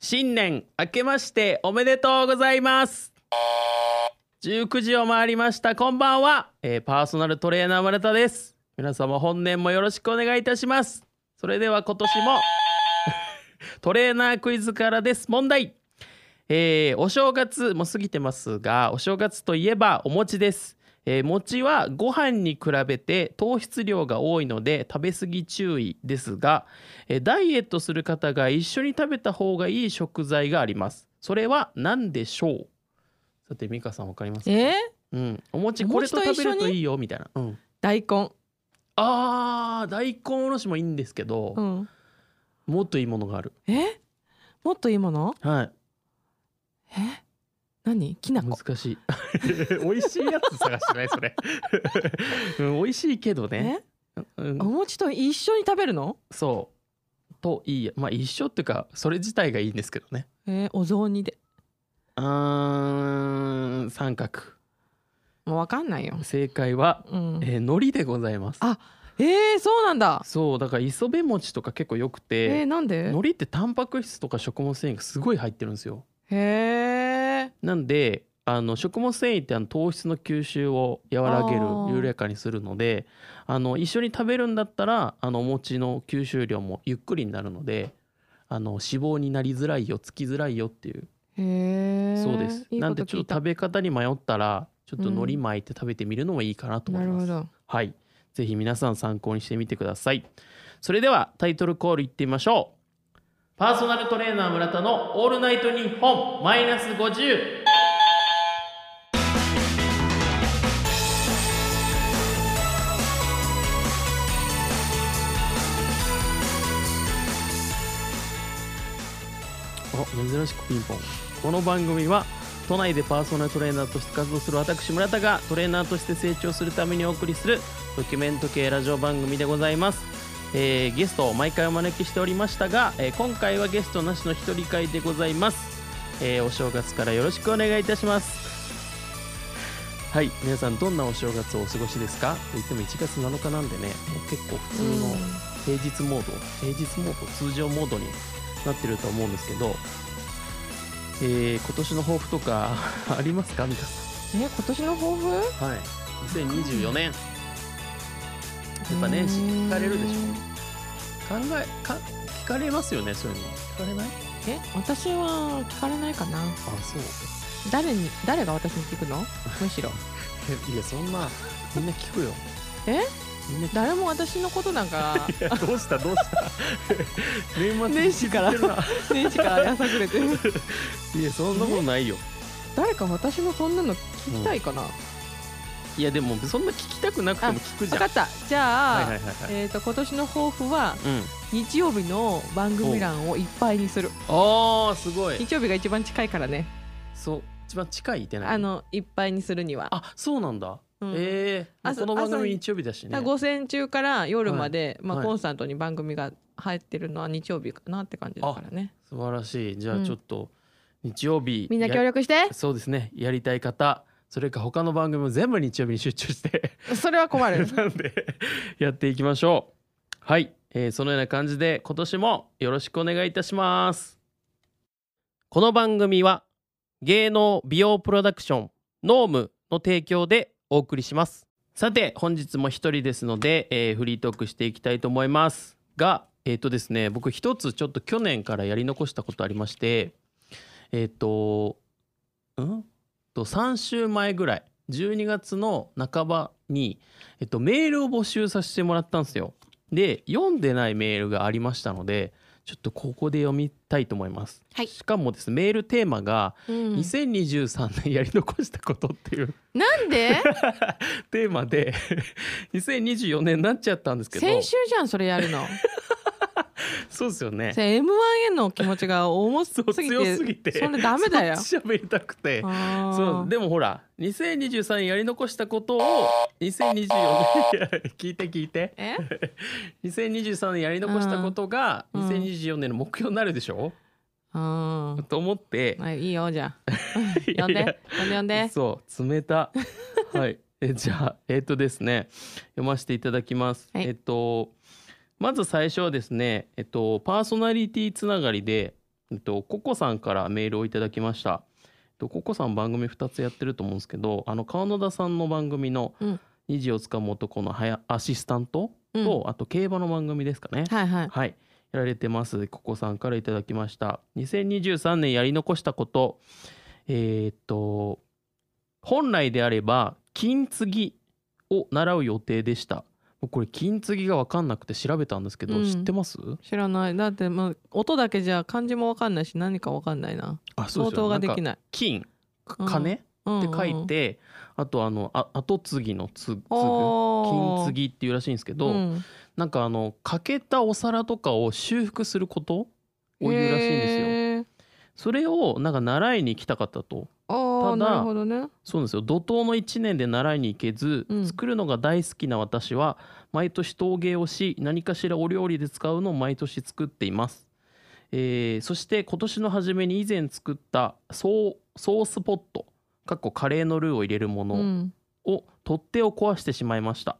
新年明けましておめでとうございます。19時を回りました。こんばんは、えーパーソナルトレーナー村田です。皆様本年もよろしくお願いいたします。それでは今年も トレーナークイズからです。問題。えーお正月も過ぎてますがお正月といえばお餅です、えー餅はご飯に比べて糖質量が多いので食べ過ぎ注意ですが、えーダイエットする方が一緒に食べた方がいい食材があります。それは何でしょう？さて美香さんわかりますか、え？ー、うん、お餅おこれと食べるといいよみたいな、うん、大根。あー大根おろしもいいんですけど、うん。もっといいものがある。え？もっといいもの？はい。え？何？きなこ。難しい。美味しいやつ探してない？それ、うん、美味しいけどね、うん。お餅と一緒に食べるの？そう。といいや。まあ一緒っていうかそれ自体がいいんですけどね。えー、お雑煮で。うーん三角。もうわかんないよ、正解は、うん、えー、海苔でございます。あえー、そうなんだ。そうだから磯辺餅とか結構よくえて、ー、なんで？海苔ってタンパク質とか食物繊維がすごい入ってるんですよ。へえなんであの食物繊維ってあの糖質の吸収を和らげる緩やかにするのであの一緒に食べるんだったらあのお餅の吸収量もゆっくりになるのであの脂肪になりづらいよつきづらいよっていう。そうです。いいなんでちょっと食べ方に迷ったらちょっと海苔巻いて食べてみるのもいいかなと思ます、ないるほど。はい。ぜひ皆さん参考にしてみてください。それではタイトルコールいってみましょうパーソナルトレーナー村田のオールナイトニッポンマイナス50珍しくピンポン。この番組は都内でパーソナルトレーナーとして活動する私村田がトレーナーとして成長するためにお送りするドキュメント系ラジオ番組でございます、えーゲストを毎回お招きしておりましたが、えー今回はゲストなしの一人会でございます、えーお正月からよろしくお願いいたします。はい皆さんどんなお正月をお過ごしですか？と言っても1月7日なんでねもう結構普通の平日モード平日モード通常モードになってると思うんですけど、えー今年の抱負とか ありますか？美香さえ今年の抱負？んはい。2024年。やっぱ年始聞かれるでしょ。考えか聞かれますよねそういうの。聞かれない？え私は聞かれないかな。あそう。誰に誰が私に聞くの？むしろ。えいやそんなみんな聞くよ。え？みんな聞く。誰も私のことなんか。いやどうした？どうした？年末に年始から。気づいてるな。年始からやさぐれてる。いやそんなことないよ。誰か私のそんなの聞きたいかな、いやでもそんな聞きたくなくても聞くじゃん。分かった。じゃあ、はいはいはいはい。えっ、と今年の抱負はうん。日曜日の番組欄をいっぱいにする。ああすごい。日曜日が一番近いからね。そう。一番近いってないあのいっぱいにするには。あそうなんだ、うん。ええ朝この番組日曜日だしね。午前中から夜まで、まあ、はい。コンスタントに番組が入ってるのは日曜日かなって感じだからね。素晴らしい。じゃうん。あちょっと日曜日、みんなや協力して。そうですね。やりたい方それか他の番組も全部日曜日に集中して。それは困る。なんでやっていきましょう。はい、えーそのような感じで今年もよろしくお願いいたします。この番組は芸能美容プロダクションノームの提供でお送りします。さて本日も一人ですので、えーフリートークしていきたいと思います。がえっ、とですね僕一つちょっと去年からやり残したことありましてえっ、とうん？と3週前ぐらい12月の半ばに、えっと、メールを募集させてもらったんですよ。で読んでないメールがありましたのでちょっとここで読みたいと思います。はい。しかもですねメールテーマがうん。2023年やり残したことっていう。なんで？テーマで2024年になっちゃったんですけど。先週じゃんそれやるの そうですよね。それ M1 への気持ちが重すぎて強すぎてそれダメだよ。喋りたくて。そうでもほら2023年やり残したことを2024年聞いて聞いて。え？2023年やり残したことがうん。2024年の目標になるでしょ、あーと思って、まあいいよじゃあ。呼んで呼んで呼んで。そう冷た。はい。えじゃあえっ、とですね。読ませていただきます、はい。えっとまず最初はですねえっとパーソナリティつながりでえっとココさんからメールをいただきました。えっとココさん番組2つやってると思うんですけど、あの川野田さんの番組のうん虹をつかむ男のはやアシスタントうんと、あと競馬の番組ですかね。はいはいはい、やられてます。ココさんからいただきました。2023年やり残したこと、えーっと、本来であれば、金継ぎを習う予定でした。僕これ金継ぎが分かんなくて調べたんですけど、うん。知ってます？知らない。だってまあ音だけじゃ漢字もわかんないし何かわかんないな。あ相当ができい。ない金、うん。金？って書いて、あとあの、あ後継ぎのつ継ぐ。金継ぎぎっていうらしいんですけど、うん。なんかあの欠けたお皿とかを修復することを言うらしいんですよ。へー。それをなんか習いに行きたかったと。あただあなるほどね。そうですよ。怒涛の1年で習いに行けず、うん。作るのが大好きな私は毎年陶芸をし何かしらお料理で使うのを毎年作っています、えーそして今年の初めに以前作ったソースポットかっこカレーのルーを入れるものうん。を取っ手を壊してしまいました、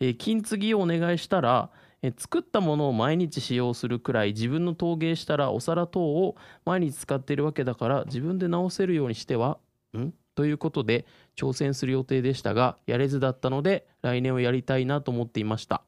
えー金継ぎをお願いしたら、えー作ったものを毎日使用するくらい自分の陶芸したらお皿等を毎日使っているわけだから自分で直せるようにしてはん？ということで挑戦する予定でしたがやれずだったので来年をやりたいなと思っていました、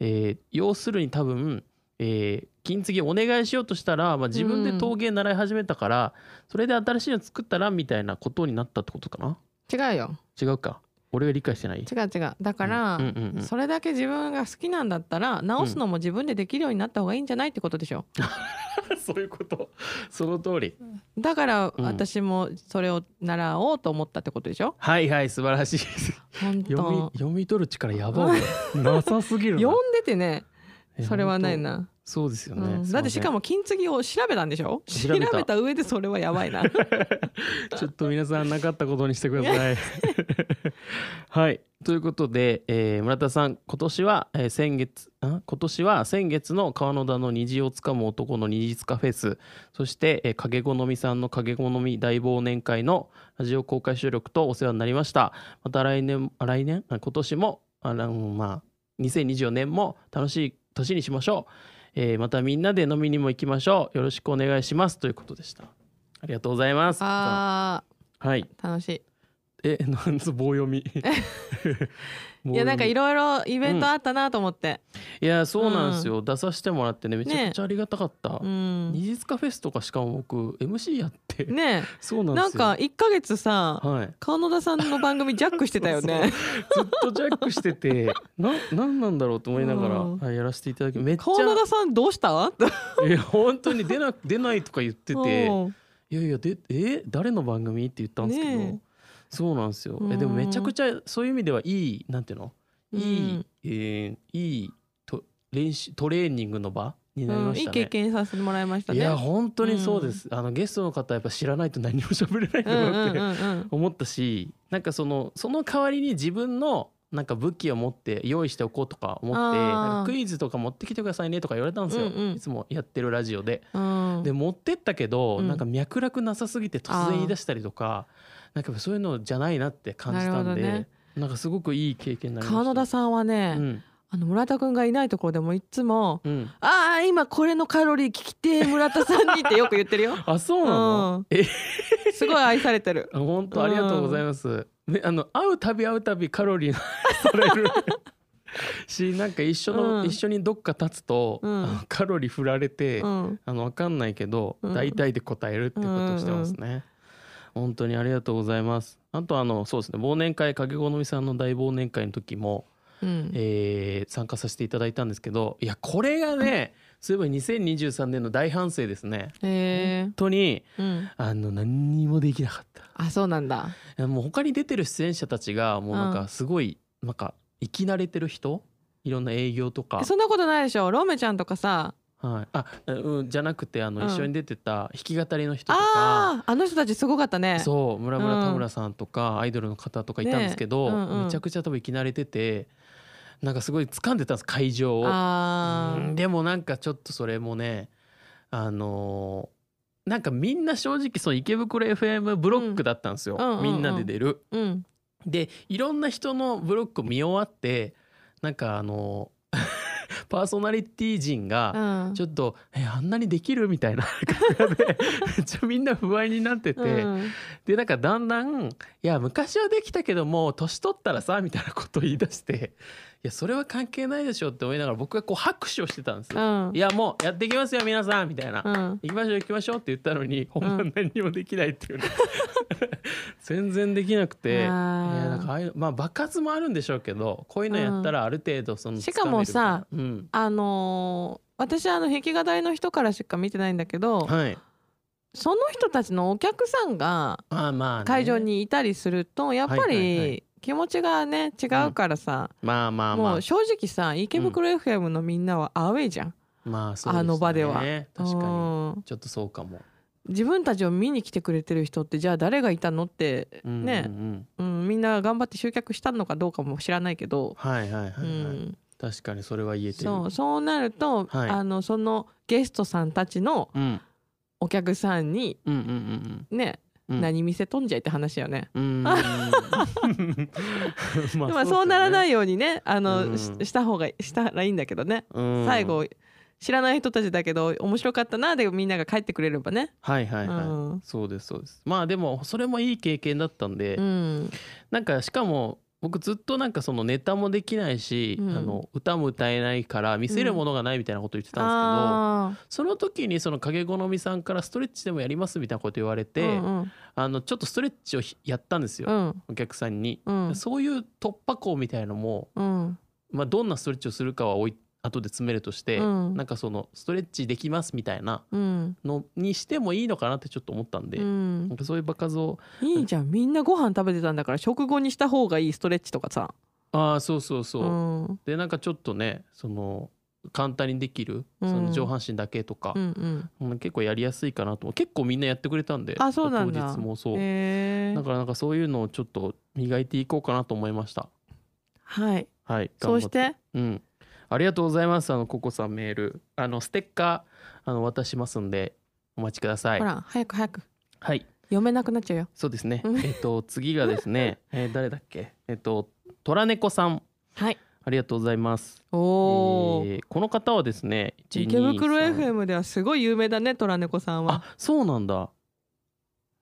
えー要するに多分、えー金継ぎお願いしようとしたら、まあ、自分で陶芸習い始めたから、それで新しいの作ったらみたいなことになったってことかな？違うよ。違うか俺が理解してない？違う違う。だから、うんうんうんそれだけ自分が好きなんだったら直すのも自分でできるようになった方がいいんじゃないってことでしょ？そういうこと。その通り。だからうん私もそれを習おうと思ったってことでしょ？はいはい素晴らしいです。本読み当読み取る力やばいななさすぎるな。読んでてね。それはない本な、当そうですよね、うん、だってしかもも金継ぎを調べたんでしょ？調べた。上でそれはやばいな。ちょっと皆さんなかったことにしてください。はい。ということで、えー村田さん今年は、えー先月あ？今年は先月の川野田の虹をつかむ男の虹つかフェス。そして、えー影好みさんの影好み大忘年会のラジオ公開収録とお世話になりました。また来年あ来年？あ今年もあのまあ2024年も楽しい年にしましょう、えーまたみんなで飲みにも行きましょうよろしくお願いしますということでしたありがとうございますあはいー楽しいえ、なんつ棒読み。いやなんかいろ。ろいろイベントあったなと思っていや、そうなんですよ。出させてもらってね、めちゃくちゃありがたかった。うん二日フェスとかしかも僕 MC やって。ね そうなん。なんか1ヶ月さはい。川野田さんの番組ジャックしてたよねずっとジャックしてて、な、なんなんだろうと思いながら、うんはいやらせていただき、めっち川野ゃ。田さんどうした？いや、本当に出な、出ないとか言ってて。うんいやいや、で、え、誰の番組って言ったんですけど。ねそうなんですよ。うんえ、でもめちゃくちゃ、そういう意味ではいい、なんていうの？いい、うんえーいいと練習トレーニングの場になりうんいいましたね。経験させてもらいましたね。いや本当にそうです、あのゲストの方やっぱ知らないと何も喋れないん思ったしなんかそのその代わりに自分のなんか武器を持って用意しておこうとか思ってクイズとか持ってきてくださいねとか言われたんですよ、うんうん。いつもやってるラジオで。うん。で持ってったけど、うん。なんか脈絡なさすぎて突然言い出したりとかなんかそういうのじゃないなって感じたんでなんかすごくいい経験になりました。川野田さんはね、うんあの村田くんがいないところでもいつもうん「ああ今これのカロリー聞きてー村田さんに」ってよく言ってるよ。あそうなの、うんえ？すごい愛されてる。あ本当ありがとうございます。ね、あの会うたび会うたびカロリー がされるしなんか一緒の、うん一緒にどっか立つと、うんカロリー振られて、うん、あの分かんないけど、うん大体で答えるってことをしてますね。本当にありがとうございます。あとあのそうですね忘年会影好みさんの大忘年会の時も、うん、えー参加させていただいたんですけどいやこれがねそういえば2023年の大反省ですね。へえ本当にうん、あの何にもできなかった。あそうなんだ。もう他に出てる出演者たちがもうなんうん。かすごいなんか生き慣れてる人？いろんな営業とか？え、そんなことないでしょ？ロメちゃんとかさ。はい、あ、うん、じゃなくてあの、うん。一緒に出てた弾き語りの人とか。あの人たちすごかったね。そう村村うん。田村さんとか、アイドルの方とかいたんですけど、ねうんうん。めちゃくちゃ多分生き慣れててなんかすごい掴んでたんです会場を。あうんでもなんかちょっとそれもねあのーなんかみんな正直そう池袋 FM ブロックだったんですよ、うんうんうん。うんみんなで出る。あうん。でいろんな人のブロック見終わってなんかあの パーソナリティ陣がうん。ちょっと「えあんなにできる?」みたいな。感じでめっちゃみんな不安になってて、うん。でなんかだんだん「いや昔はできたけどもう年取ったらさ」みたいなことを言い出して「いやそれは関係ないでしょ」って思いながら僕がこう拍手をしてたんですよ。うんいやもうやっていきますよ皆さんみたいな。うん行きましょう行きましょうって言ったのに本番何にもできないっていうね、全然できなくて。いやあーなんかああいうまあ爆発もあるんでしょうけどこういうのやったらある程度そのしかもさあのー私あの弾き語りの人からしか見てないんだけど、はい。その人たちのお客さんが会場にいたりするとやっぱり気持ちがね違うからさ、まあまあまあ。もう正直さ池袋 FM のみんなはアウェイじゃん、まあそうですね。あの場では。確かに。うん。ちょっとそうかも。自分たちを見に来てくれてる人ってじゃあ誰がいたのってうんねうんうん。うん、みんな頑張って集客したのかどうかも知らないけど、はいはいはい、はいうん、確かにそれは言えてる。そうそうなると、はい。あのそのゲストさんたちのうん。お客さんにうんうんうんね、うん。うん何見せとんじゃいって話よね。うん。まあそうならないいようにねあの、した方がしたらいいんだけどね、最後知らない人たちだけど面白かったなでみんなが帰ってくれればね。はいはいはい、うん。そうですそうです。まあでもそれもいい経験だったんで、うん。なんかしかも僕ずっとなんかそのネタもできないし、うん。あの歌も歌えないから見せるものがないみたいなこと言ってたんですけど、あその時にその影好みさんからストレッチでもやりますみたいなこと言われーて、うんあのちょっとストレッチをひやったんですよ、うん。お客さんに、うん。そういう突破口みたいのも、うん。まあ、どんなストレッチをするかはおい後で詰めるとして、うん。なんかそのストレッチできますみたいなうん。のにしてもいいのかなってちょっと思ったんで、うん。なんかそういう場数を。いいじゃん。みんなご飯食べてたんだから食後にした方がいいストレッチとかさ。ああそうそうそう、うん。でなんかちょっとねその簡単にできるそうん。の上半身だけとかう、んうん。うん結構やりやすいかなと結構みんなやってくれたんであそうなんだ。当日もそう、だからなんかそういうのをちょっと磨いていこうかなと思いました。はい。はいそうしてうんありがとうございます。あのココさんメール。あのステッカーあの渡しますんでお待ちください。ほら早く早く。はい。読めなくなっちゃうよ。そうですね。うん。えっと次がですね、えー誰だっけ？えっと虎猫さん。はい。ありがとうございます。おお、えーこの方はですね1池袋2 3 FM ではすごい有名だね虎猫さんは。あそうなんだ。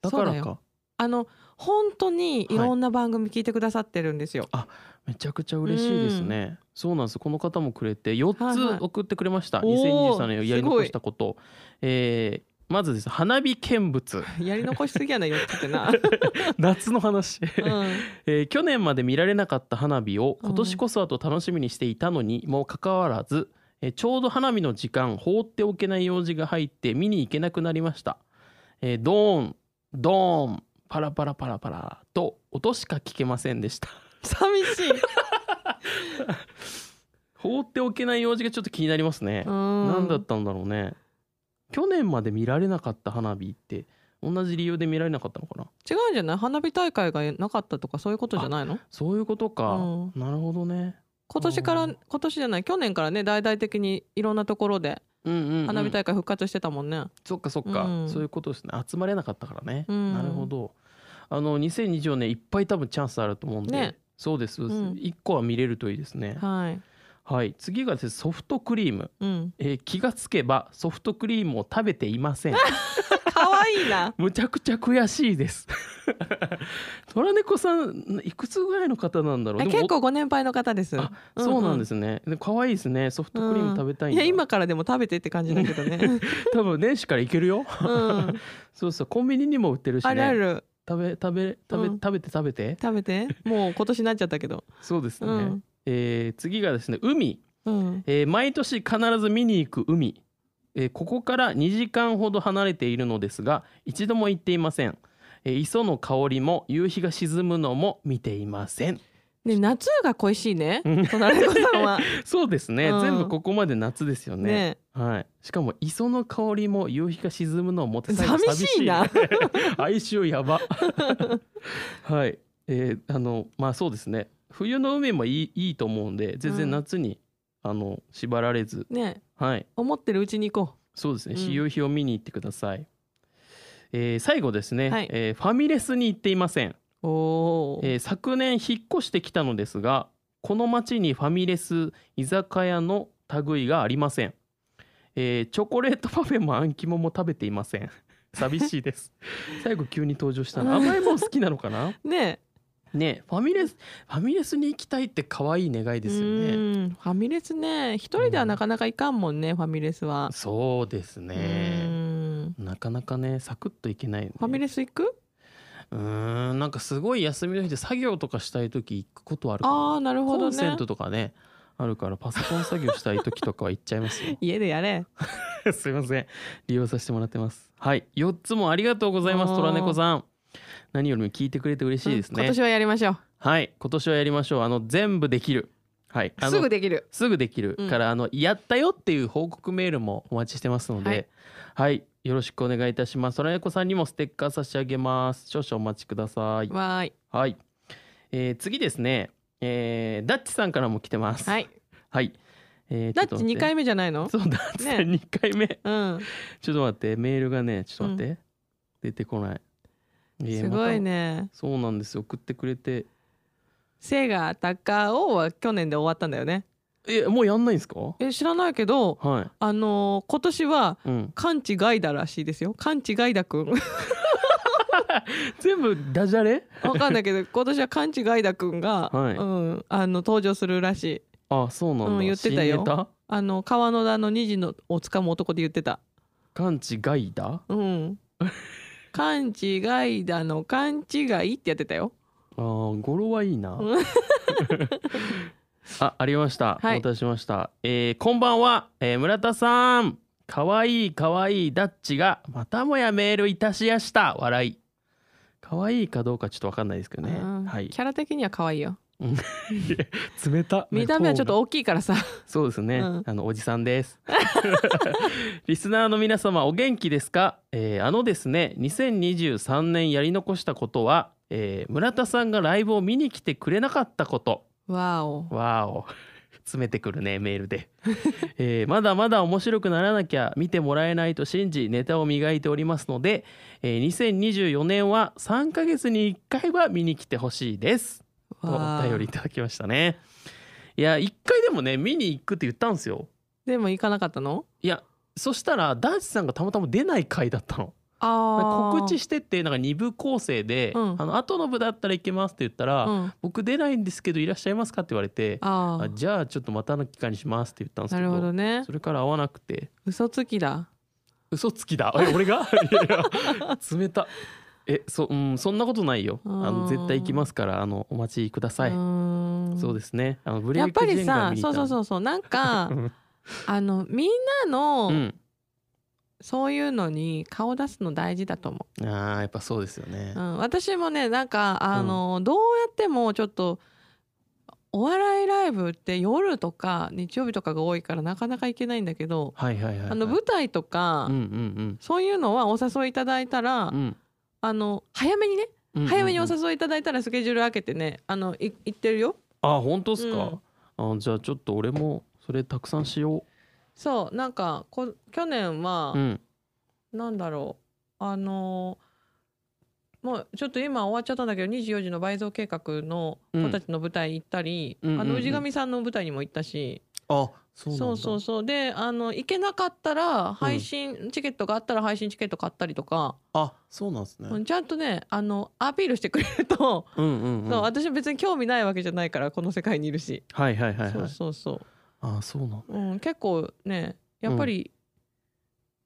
だからか。あの本当にいろんな番組聞いてくださってるんですよ。めちゃくちゃ嬉しいですね、そうなんです。この方もくれて4はいはい。つ送ってくれました、おー2023年をやり残したこと。えーまずです。ね花火見物。やり残しすぎやな4つってな。夏の話、うん。えー去年まで見られなかった花火を今年こそはと楽しみにしていたのにもかかわらず、えーちょうど花火の時間放っておけない用事が入って見に行けなくなりました、えードーンドーンパラパラパラパラと音しか聞けませんでした寂しい。放っておけない用事がちょっと気になりますね、何何だったんだろうね。去年まで見られなかった花火って同じ理由で見られなかったのかな？違うんじゃない？花火大会がなかったとかそういうことじゃないの？そういうことか、うん。なるほどね。今年からうん。今年じゃない？去年からね大々的にいろんなところでうんうん、うん、花火大会復活してたもんね。そっかそっか、うん。そういうことですね。集まれなかったからね、うん。なるほど。あの2024年いっぱい多分チャンスあると思うんで、ねそうです。そうです、うん。1個は見れるといいですね。はい。はい。次がですねソフトクリーム、うん。えー気がつけばソフトクリームを食べていません。可愛いな。むちゃくちゃ悔しいです。虎猫さんいくつぐらいの方なんだろう？結構ご年配の方です。あそうなんですすね、で可愛いですね。ソフトクリーム食べたいんだ、いや今からでも食べてって感じだけどね。多分年始からいけるよ。うん。そうそう。コンビニにも売ってるしね。あるある食べ食べ食べ、うん。食べて食べて？食べて？もう今年になっちゃったけど。そうですね、うん。えー次がですね海、うん。えー毎年必ず見に行く海、えーここから2時間ほど離れているのですが一度も行っていません、えー磯の香りも夕日が沈むのも見ていませんね夏が恋しいねうん。隣の子さんは。そうですね、うん。全部ここまで夏ですよね。ね。はい、しかも磯の香りも夕日が沈むのもって最後寂しいな。寂しい。ね 哀愁やば。はい。えーあのまあそうですね。冬の海もいいいいと思うんで全然夏に、あの縛られず。ね。はい。思ってるうちに行こそうですね。うん。夕日を見に行ってください、えー最後ですね、はい。えーファミレスに行っていません、う。おお。えー昨年引っ越してきたのですがこの町にファミレス居酒屋の類がありません、えーチョコレートパフェもあん肝も食べていません。寂しいです。最後急に登場したな甘いもん好きなのかな？ね。ねファミレスファミレスに行きたいって可愛い願いえですよね。うん。ファミレスね。一人ではなかなかいかんもんね、ファミレスは。そうですうねん。なかなかねサクッといけない、ね、ファミレス行く？うーんなんかすごい休みの日で作業とかしたい時行くことあるああなるほどね。コンセントとかね。あるからパソコン作業したい時とかは行っちゃいますよ。家でやれ。すいません。利用させてもらってます。はい。4つもありがとうございますおー。トラネコさん。何よりも聞いてくれて嬉しいですね、うん今年はやりましょう。はい。今年はやりましょう。あの全部できるはいすぐできるすぐできるうんから、あのやったよっていう報告メールもお待ちしてますので、ははいい、よろしくお願いいたします。トラネコさんにもステッカー差し上げます。少々お待ちください。わーいはい、えー次ですね、えーダッチさんからも来てます。はいはい。えーダッチ2回目。目じゃないの？そうダッチさんね2回目。うんちょっと待ってメールがねちょっと待って、出てこない。えーすごい。まねたそうなんですよ送ってくれて。セガ高尾は去年で終わったんだよねえもうやんないんですか？え知らないけどはい。あのー今年はうん。完治ガイダらしいですよ完治ガイダくん全部ダジャレ？わかんないけど今年は完治ガイダくんが、はいうん、あの登場するらしいあそうなんだ。うん言ってたよあの川野田の虹のをつかむ男で言ってた勘違いだ。うん勘違いだの勘違いってやってたよあー語呂はいいなうん。あ、ありました。はいお待たせしました。えーこんばんは、えー村田さん。かわいいかわいいダッチがまたもやメールいたしやした。笑い。かわいいかどうかちょっとわかんないですけどね。うんはいキ。ャラ的には可愛いよ冷た。見た目はちょっと大きいからさそうですね、うんあのおじさんです リスナーの皆様お元気ですか、えーあのですね2023年やり残したことは、えー村田さんがライブを見に来てくれなかったこと。わおわーお。詰めてくるねメールで、えーまだまだ面白くならなきゃ見てもらえないと信じネタを磨いておりますので、えー2024年は3ヶ月に1回は見に来てほしいです。とお便りいただきましたね。いや1回でもね見に行くって言ったんですよ。でも行かなかったの？いやそしたらダーチさんがたまたま出ない回だったの。あ告知しててなんか2部構成で、うん。あの後の部だったら行けますって言ったら、うん、僕出ないんですけどいらっしゃいますかって言われてああじゃあちょっとまたの機会にしますって言ったんですなるけどほどね。それから会わなくて。嘘つきだ。嘘つきだ？え 俺が？いやいや冷た。えそ,、うん、そんなことないよ。あのうん絶対行きますからあのお待ちください、そうですね。あのブレイクやっぱりジェンガーさそうそうそうそう。なんか ん。あのみんなの、うんそういうのに顔出すの大事だと思あーやっぱそうですよね。う、うん、私もねなんかあの、どうやってもちょっとお笑いライブって夜とか日曜日とかが多いからなかなか行けないんだけど、はいはいはい、はい、あの舞台とか、うんうんそういうのはお誘いいただいたら、うん。うんあの早めにねうんうんうん。早めにお誘いいただいたらスケジュール開けてねあのい行ってるよ。あ本当ですか、あじゃあちょっと俺もそれたくさんしよそうなんかこ去年は、ううん。なんだろうあのもうちょっと今終わっちゃったんだけど24時の倍増計画の子たちの舞台行ったり、うんうんうん。うんあの氏神さんの舞台にも行ったし、あそうなんだ。そうそうそう。であの行けなかったら配信、チケットがあったら配信チケット買ったりとか、あそうなんですね、うんちゃんとねあのアピールしてくれると、うんうんうん。そう私別に興味ないわけじゃないからこの世界にいるし、はいはいはいそうはいそうそう、あそうなん。だうん、結構ねやっぱり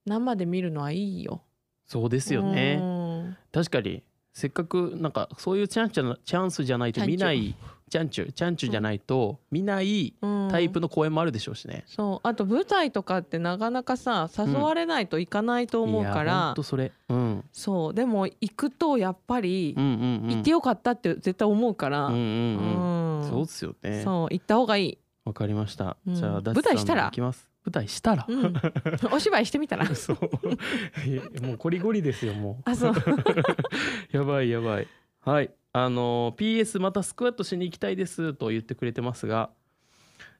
生で見るのはいいよ。そうですよね、うん。確かにせっかくなんかそういうチャンチャチャンスじゃないと見ないチャンチュチャンチュじゃないと見ないうん。タイプの公演もあるでしょうしね、そう。あと舞台とかってなかなかさ誘われないといかないと思うから。ん、とそれ、うん、そう。でも行くとやっぱりうんうんうん。行ってよかったって絶対思うから、うんうんうん。うん。そうですよね。そう行った方がいい、わかりました、うん。じゃあダッチさん舞台したら？行きます。舞台したら、うん、お芝居してみたら？そうもうコリゴリですよもう。あそう。やばいやばい。はい。あの PS またスクワットしに行きたいですと言ってくれてますが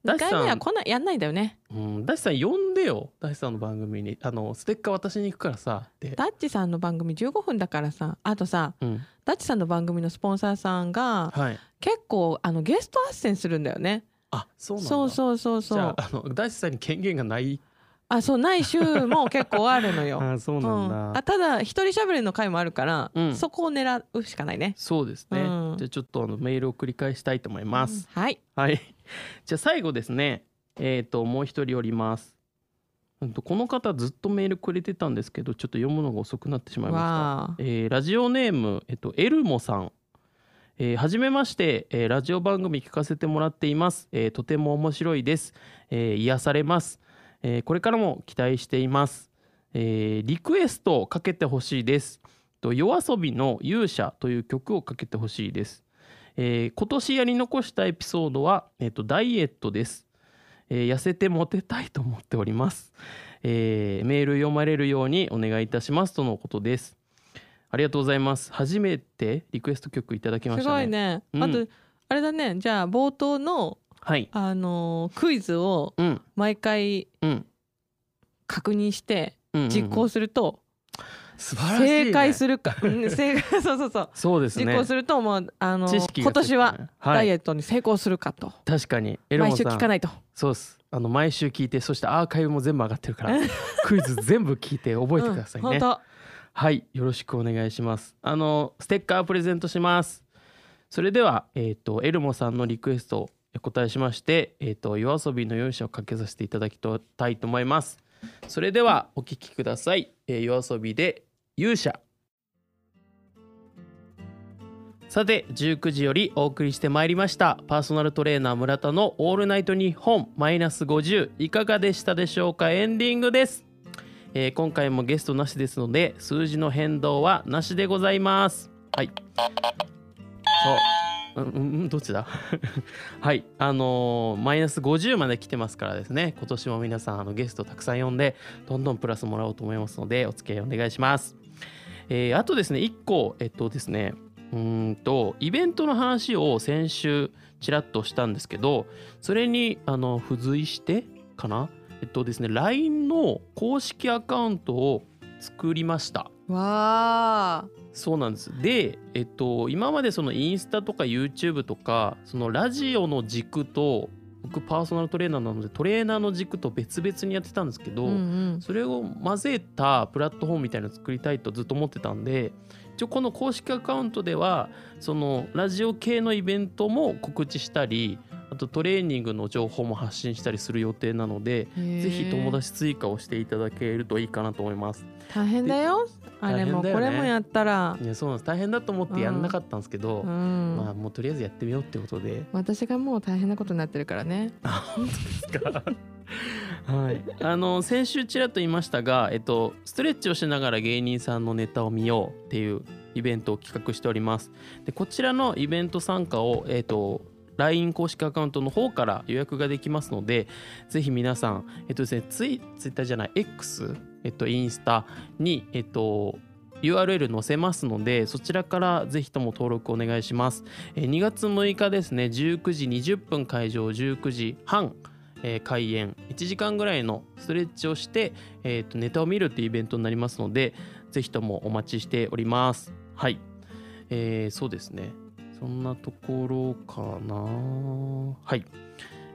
ダ2ッシュさん。回目はこんなやんないんだよね。うん、ダッさん呼んでよ。ダッさんの番組に。あのステッカー渡しに行くからさってダッチさんの番組15分だからさ。あとさうん。ダッチさんの番組のスポンサーさんがはい。結構あのゲスト斡旋するんだよねあそうなんだ。そうそうそうそう。じゃああの大地さんに権限がない。あそうない週も結構あるのよ。あそうなんだ、うん、あただ一人喋りの回もあるから、うん。そこを狙うしかないね。そうですね、うん。じゃあちょっとあのメールを繰り返したいと思います、はい。はい。じゃあ最後ですね。えっ、ともう一人おります。この方ずっとメールくれてたんですけどちょっと読むのが遅くなってしまいました。えーラジオネーム、えっと、エルモさん。えーはじめまして、えーラジオ番組聞かせてもらっています。えーとても面白いです。えー癒されます、えーこれからも期待しています。えーリクエストをかけてほしいです。と夜遊びの勇者という曲をかけてほしいです。えー今年やり残したエピソードは、えーとダイエットです、えー痩せてモテたいと思っております。えーメール読まれるようにお願いいたしますとのことです。ありがとうございます。初めてリクエスト曲いただきましすたね。ごいね、うん。あとあれだね。じゃあ冒頭の、はい。あのークイズをうん。毎回うん。確認してうんうんうん。実行すると、素晴らしい、ね。正解するか、うん 正解そうそうそう。そうですね。実行するともうあの知識が今年ははい、ダイエットに成功するかと、確かに。毎モさん。週聞かないと。そうです。あの毎週聞いてそしてアーカイブも全部上がってるから クイズ全部聞いて覚えてくださいね、うん、本はいよろしくお願いします。あのステッカープレゼントします。それではえっ、とエルモさんのリクエストをお答えしましてえっ、と夜遊びの勇者をかけさせていただきたいと思います。それではお聞きください、えー夜遊びで勇者。さて19時よりお送りしてまいりましたパーソナルトレーナー村田のオールナイトニッポンマイナス50いかがでしたでしょうか？エンディングです、えー今回もゲストなしですので数字の変動はなしでございます。はい。そう。うんどっちだ？はい。あのーマイナス50まで来てますからですね。今年も皆さんあのゲストたくさん呼んでどんどんプラスもらおうと思いますのでお付き合いお願いします。えーあとですね1個えっとですねうんとイベントの話を先週ちらっとしたんですけどそれにあの付随してかな？えっとですね LINE の公式アカウントを作りました。当わあそうなんです。でえっと今までそのインスタとか YouTube とかそのラジオの軸と僕パーソナルトレーナーなのでトレーナーの軸と別々にやってたんですけど、うんうん。それを混ぜたプラットフォームみたいなのを作りたいとずっと思ってたんで一応この公式アカウントではそのラジオ系のイベントも告知したりあとトレーニングの情報も発信したりする予定なのでぜひ友達追加をしていただけるといいかなと思います。大変だよ。あれもねこれもやったら。いやそうなんです。大変だと思ってやんなかったんですけど、うん、まあもうとりあえずやってみようってことで。私がもう大変なことになってるからね。はい、あの先週ちらっと言いましたが、えっと、ストレッチをしながら芸人さんのネタを見ようっていうイベントを企画しております。でこちらのイベント参加を、えっと、LINE 公式アカウントの方から予約ができますのでぜひ皆さん、えっとですね、ツイツイッターじゃない X、えっと、インスタに、えっと、URL 載せますのでそちらからぜひとも登録お願いします。え2月6日ですね19時20分会場19時半開演。1時間ぐらいのストレッチをして、えーとネタを見るっていうイベントになりますのでぜひともお待ちしております。はい、えーそうですね。そんなところかな。はい。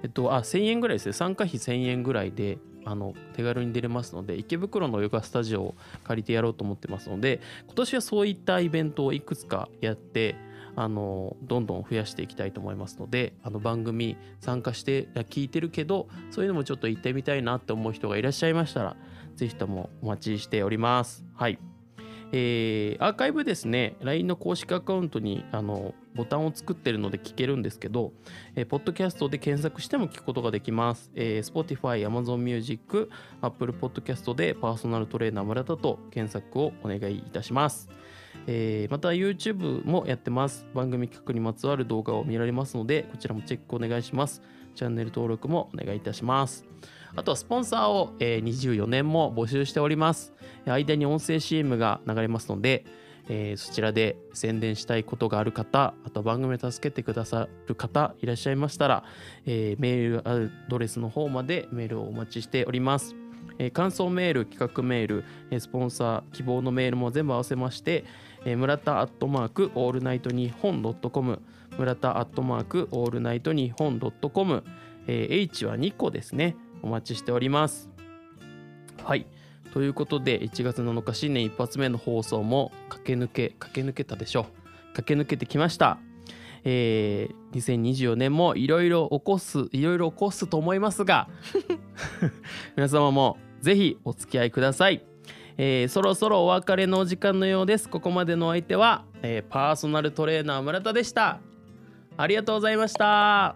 えっとあ1000円ぐらいですね。参加費1000円ぐらいであの手軽に出れますので池袋のヨガスタジオを借りてやろうと思ってますので今年はそういったイベントをいくつかやってあのどんどん増やしていきたいと思いますのであの番組参加して聞いてるけどそういうのもちょっと行ってみたいなって思う人がいらっしゃいましたらぜひともお待ちしております。はい。えーアーカイブですね LINE の公式アカウントにあのボタンを作ってるので聞けるんですけど、えーポッドキャストで検索しても聞くことができます、えー Spotify、Amazon Music、Apple Podcast でパーソナルトレーナー村田と検索をお願いいたします。えーまた YouTube もやってます。番組企画にまつわる動画を見られますのでこちらもチェックお願いします。チャンネル登録もお願いいたします。あとはスポンサーを、えー24年も募集しております。間に音声 CM が流れますので、えーそちらで宣伝したいことがある方あと番組を助けてくださる方いらっしゃいましたら、えーメールアドレスの方までメールをお待ちしております。えー感想メール、企画メール、えースポンサー、希望のメールも全部合わせまして、えー村田アットマークオールナイトニッポンドットコム、村田アットマークオールナイトニッポンドットコム、えー H は2個ですね。お待ちしております。はい。ということで1月7日新年一発目の放送も駆け抜け駆け抜けたでしょ駆け抜けてきました。えー2024年もいろいろ起こすいろいろ起こすと思いますが 皆様もぜひお付き合いください、えーそろそろお別れのお時間のようです。ここまでのお相手は、えーパーソナルトレーナー村田でした。ありがとうございました